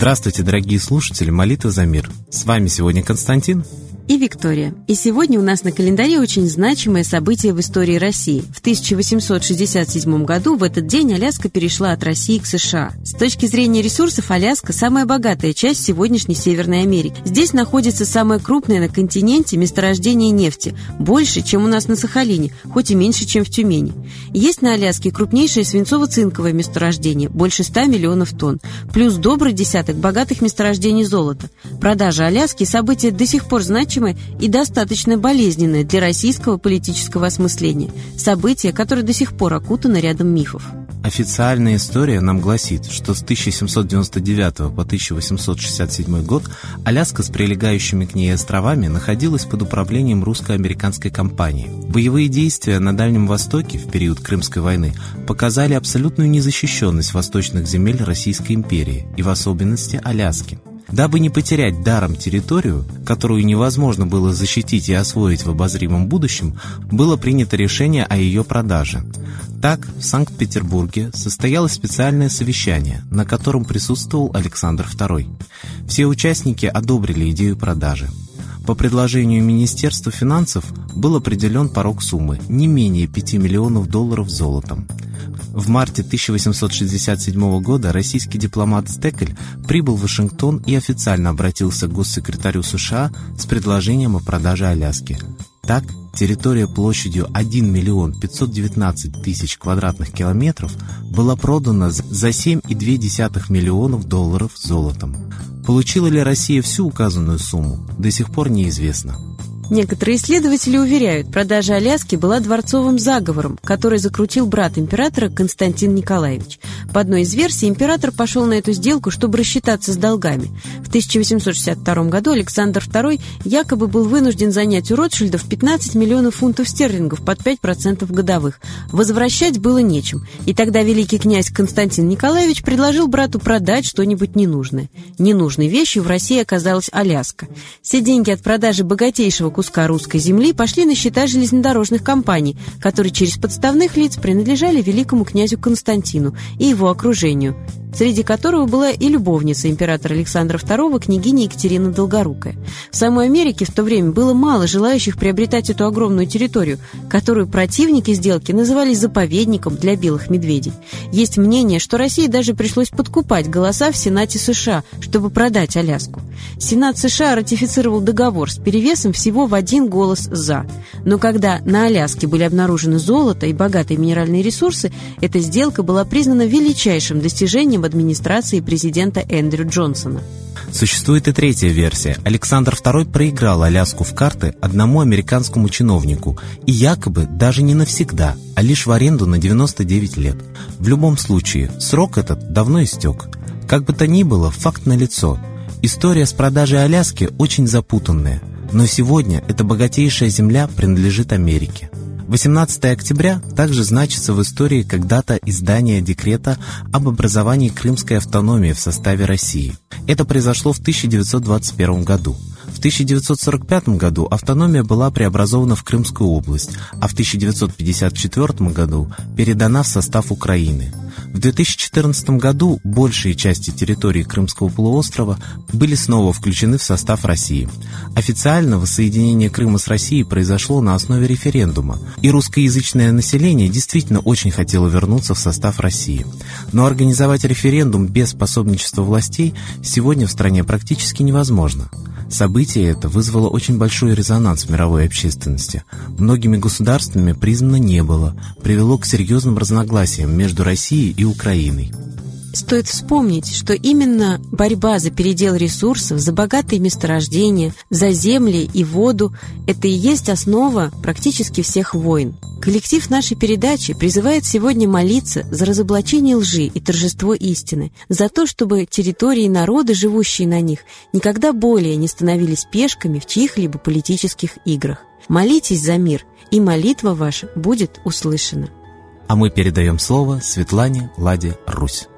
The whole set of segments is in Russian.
Здравствуйте, дорогие слушатели «Молитва за мир». С вами сегодня Константин и Виктория. И сегодня у нас на календаре очень значимое событие в истории России. В 1867 году в этот день Аляска перешла от России к США. С точки зрения ресурсов Аляска – самая богатая часть сегодняшней Северной Америки. Здесь находится самое крупное на континенте месторождение нефти, больше, чем у нас на Сахалине, хоть и меньше, чем в Тюмени. Есть на Аляске крупнейшее свинцово-цинковое месторождение, больше 100 миллионов тонн, плюс добрый десяток богатых месторождений золота. Продажа Аляски – событие до сих пор значимое значимое и достаточно болезненное для российского политического осмысления, событие, которое до сих пор окутано рядом мифов. Официальная история нам гласит, что с 1799 по 1867 год Аляска с прилегающими к ней островами находилась под управлением русско-американской компании. Боевые действия на Дальнем Востоке в период Крымской войны показали абсолютную незащищенность восточных земель Российской империи и в особенности Аляски. Дабы не потерять даром территорию, которую невозможно было защитить и освоить в обозримом будущем, было принято решение о ее продаже. Так, в Санкт-Петербурге состоялось специальное совещание, на котором присутствовал Александр II. Все участники одобрили идею продажи. По предложению Министерства финансов был определен порог суммы не менее 5 миллионов долларов золотом. В марте 1867 года российский дипломат Стекель прибыл в Вашингтон и официально обратился к госсекретарю США с предложением о продаже Аляски. Так, территория площадью 1 миллион 519 тысяч квадратных километров была продана за 7,2 миллионов долларов золотом. Получила ли Россия всю указанную сумму, до сих пор неизвестно. Некоторые исследователи уверяют, продажа Аляски была дворцовым заговором, который закрутил брат императора Константин Николаевич. По одной из версий, император пошел на эту сделку, чтобы рассчитаться с долгами. В 1862 году Александр II якобы был вынужден занять у Ротшильдов 15 миллионов фунтов стерлингов под 5% годовых. Возвращать было нечем. И тогда великий князь Константин Николаевич предложил брату продать что-нибудь ненужное. Ненужной вещью в России оказалась Аляска. Все деньги от продажи богатейшего куска русской земли пошли на счета железнодорожных компаний, которые через подставных лиц принадлежали великому князю Константину и его окружению – среди которого была и любовница императора Александра II, княгиня Екатерина Долгорукая. В самой Америке в то время было мало желающих приобретать эту огромную территорию, которую противники сделки называли заповедником для белых медведей. Есть мнение, что России даже пришлось подкупать голоса в Сенате США, чтобы продать Аляску. Сенат США ратифицировал договор с перевесом всего в один голос «за». Но когда на Аляске были обнаружены золото и богатые минеральные ресурсы, эта сделка была признана величайшим достижением администрации президента Эндрю Джонсона. Существует и третья версия. Александр II проиграл Аляску в карты одному американскому чиновнику, и якобы даже не навсегда, а лишь в аренду на 99 лет. В любом случае, срок этот давно истек. Как бы то ни было, факт налицо. История с продажей Аляски очень запутанная, но сегодня эта богатейшая земля принадлежит Америке. 18 октября также значится в истории как дата издания декрета об образовании крымской автономии в составе России. Это произошло в 1921 году. В 1945 году автономия была преобразована в Крымскую область, а в 1954 году передана в состав Украины. В 2014 году большие части территории Крымского полуострова были снова включены в состав России. Официально воссоединение Крыма с Россией произошло на основе референдума, и русскоязычное население действительно очень хотело вернуться в состав России. Но организовать референдум без способничества властей сегодня в стране практически невозможно. Событие это вызвало очень большой резонанс в мировой общественности. Многими государствами признано не было, привело к серьезным разногласиям между Россией и Украиной. Стоит вспомнить, что именно борьба за передел ресурсов, за богатые месторождения, за земли и воду – это и есть основа практически всех войн. Коллектив нашей передачи призывает сегодня молиться за разоблачение лжи и торжество истины, за то, чтобы территории и народы, живущие на них, никогда более не становились пешками в чьих-либо политических играх. Молитесь за мир, и молитва ваша будет услышана. А мы передаем слово Светлане Ладе Русь.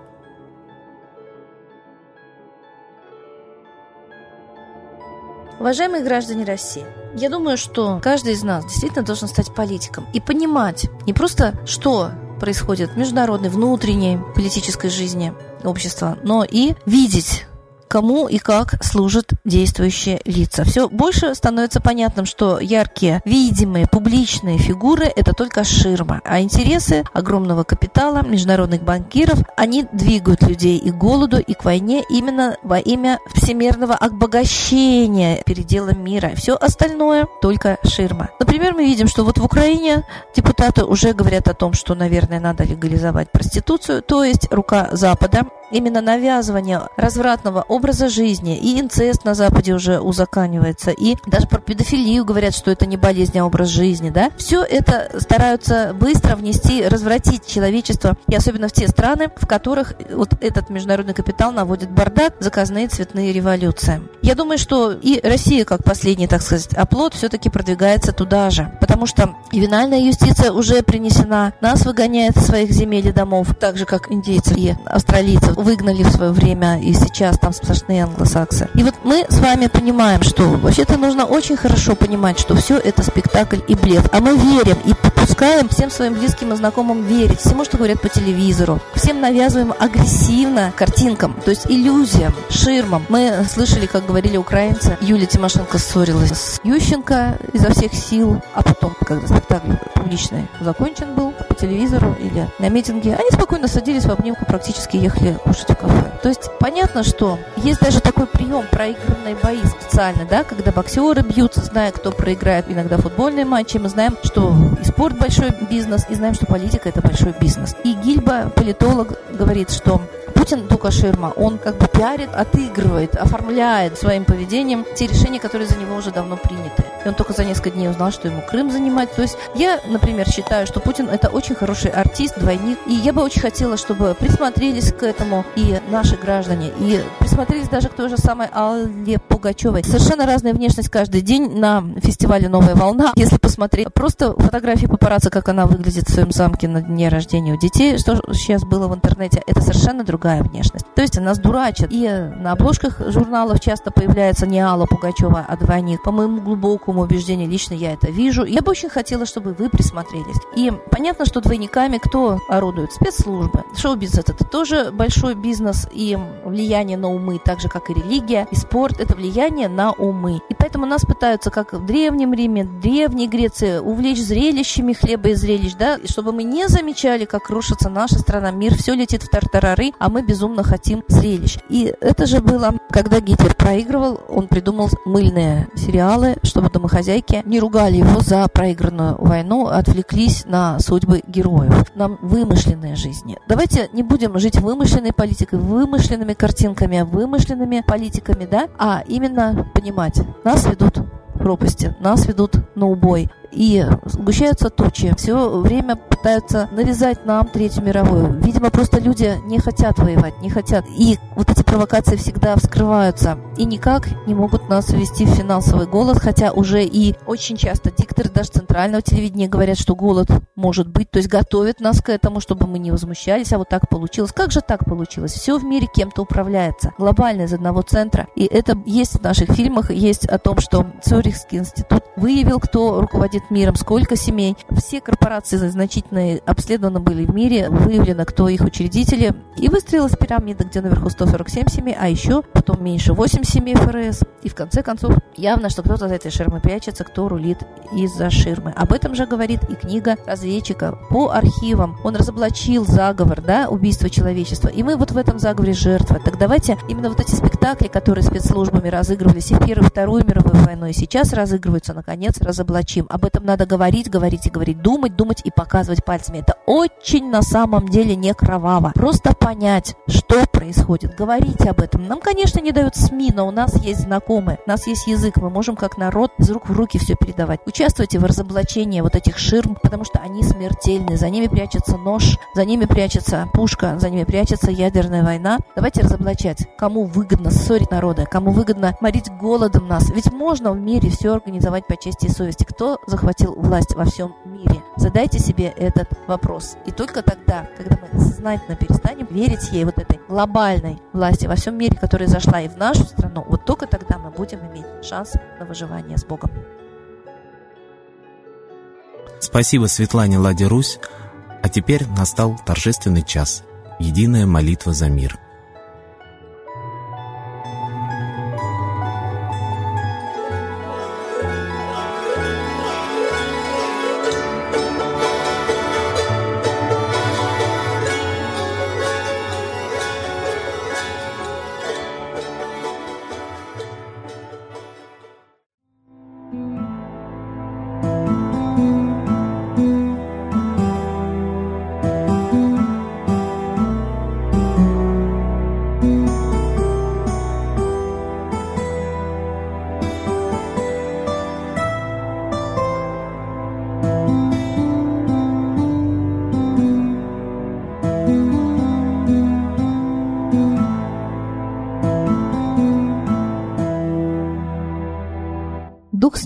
Уважаемые граждане России, я думаю, что каждый из нас действительно должен стать политиком и понимать не просто, что происходит в международной, внутренней политической жизни общества, но и видеть кому и как служат действующие лица. Все больше становится понятным, что яркие, видимые, публичные фигуры – это только ширма, а интересы огромного капитала, международных банкиров, они двигают людей и к голоду, и к войне именно во имя всемирного обогащения переделом мира. Все остальное только ширма. Например, мы видим, что вот в Украине депутаты уже говорят о том, что, наверное, надо легализовать проституцию, то есть рука Запада именно навязывание развратного образа жизни, и инцест на Западе уже узаканивается, и даже про педофилию говорят, что это не болезнь, а образ жизни, да, все это стараются быстро внести, развратить человечество, и особенно в те страны, в которых вот этот международный капитал наводит бардак, заказные цветные революции. Я думаю, что и Россия, как последний, так сказать, оплот, все-таки продвигается туда же, потому что ювенальная юстиция уже принесена, нас выгоняет из своих земель и домов, так же, как индейцев и австралийцев выгнали в свое время, и сейчас там сплошные англосаксы. И вот мы с вами понимаем, что вообще-то нужно очень хорошо понимать, что все это спектакль и блеф. А мы верим и попускаем всем своим близким и знакомым верить всему, что говорят по телевизору. Всем навязываем агрессивно картинкам, то есть иллюзиям, ширмам. Мы слышали, как говорили украинцы, Юлия Тимошенко ссорилась с Ющенко изо всех сил, а потом, когда спектакль публичный закончен был телевизору или на митинге, они спокойно садились в обнимку, практически ехали кушать в кафе. То есть понятно, что есть даже такой прием проигранные бои специально, да, когда боксеры бьются, зная, кто проиграет иногда футбольные матчи. Мы знаем, что и спорт большой бизнес, и знаем, что политика это большой бизнес. И Гильба, политолог, говорит, что Путин только ширма, он как бы пиарит, отыгрывает, оформляет своим поведением те решения, которые за него уже давно приняты. И он только за несколько дней узнал, что ему Крым занимать. То есть я, например, считаю, что Путин это очень хороший артист, двойник. И я бы очень хотела, чтобы присмотрелись к этому и наши граждане, и присмотрелись даже к той же самой Алле Пугачевой. Совершенно разная внешность каждый день на фестивале «Новая волна». Если посмотреть просто фотографии папарацци, как она выглядит в своем замке на дне рождения у детей, что сейчас было в интернете, это совершенно другая внешность. То есть нас дурачат. И на обложках журналов часто появляется не Алла Пугачева, а двойник. По моему глубокому убеждению, лично я это вижу. Я бы очень хотела, чтобы вы присмотрелись. И понятно, что двойниками кто орудует? Спецслужбы. Шоу-бизнес это тоже большой бизнес и влияние на умы, так же, как и религия, и спорт – это влияние на умы. И поэтому нас пытаются, как в Древнем Риме, Древней Греции, увлечь зрелищами хлеба и зрелищ, да, чтобы мы не замечали, как рушится наша страна, мир, все летит в тартарары, а мы безумно хотим зрелищ. И это же было, когда Гитлер проигрывал, он придумал мыльные сериалы, чтобы домохозяйки не ругали его за проигранную войну, отвлеклись на судьбы героев. Нам вымышленные жизни. Давайте не будем жить вымышленной политикой, вымышленными картинками, вымышленными политиками, да, а именно понимать, нас ведут пропасти, нас ведут на убой и сгущаются тучи. Все время пытаются навязать нам Третью мировую. Видимо, просто люди не хотят воевать, не хотят. И вот эти провокации всегда вскрываются и никак не могут нас ввести в финансовый голод, хотя уже и очень часто дикторы даже центрального телевидения говорят, что голод может быть, то есть готовят нас к этому, чтобы мы не возмущались, а вот так получилось. Как же так получилось? Все в мире кем-то управляется, глобально из одного центра. И это есть в наших фильмах, есть о том, что Цюрихский институт выявил, кто руководит руководит миром, сколько семей. Все корпорации значительные обследованы были в мире, выявлено, кто их учредители. И выстроилась пирамида, где наверху 147 семей, а еще потом меньше 8 семей ФРС. И в конце концов явно, что кто-то за этой ширмой прячется, кто рулит из-за ширмы. Об этом же говорит и книга разведчика по архивам. Он разоблачил заговор, да, убийство человечества. И мы вот в этом заговоре жертва. Так давайте именно вот эти спектакли, которые спецслужбами разыгрывались и в Первую, и Вторую мировую войну, и сейчас разыгрываются, наконец, разоблачим. Об этом надо говорить, говорить и говорить, думать, думать и показывать пальцами. Это очень на самом деле не кроваво. Просто понять, что происходит, говорить об этом. Нам, конечно, не дают СМИ, но у нас есть знакомые, у нас есть язык, мы можем как народ из рук в руки все передавать. Участвуйте в разоблачении вот этих ширм, потому что они смертельны. За ними прячется нож, за ними прячется пушка, за ними прячется ядерная война. Давайте разоблачать, кому выгодно ссорить народа, кому выгодно морить голодом нас. Ведь можно в мире все организовать по чести и совести. Кто захватил власть во всем мире? Задайте себе этот вопрос. И только тогда, когда мы сознательно перестанем верить ей, вот этой глобальной власти во всем мире, которая зашла и в нашу страну, вот только тогда мы будем иметь шанс на выживание с Богом. Спасибо Светлане Ладе Русь. А теперь настал торжественный час. Единая молитва за мир.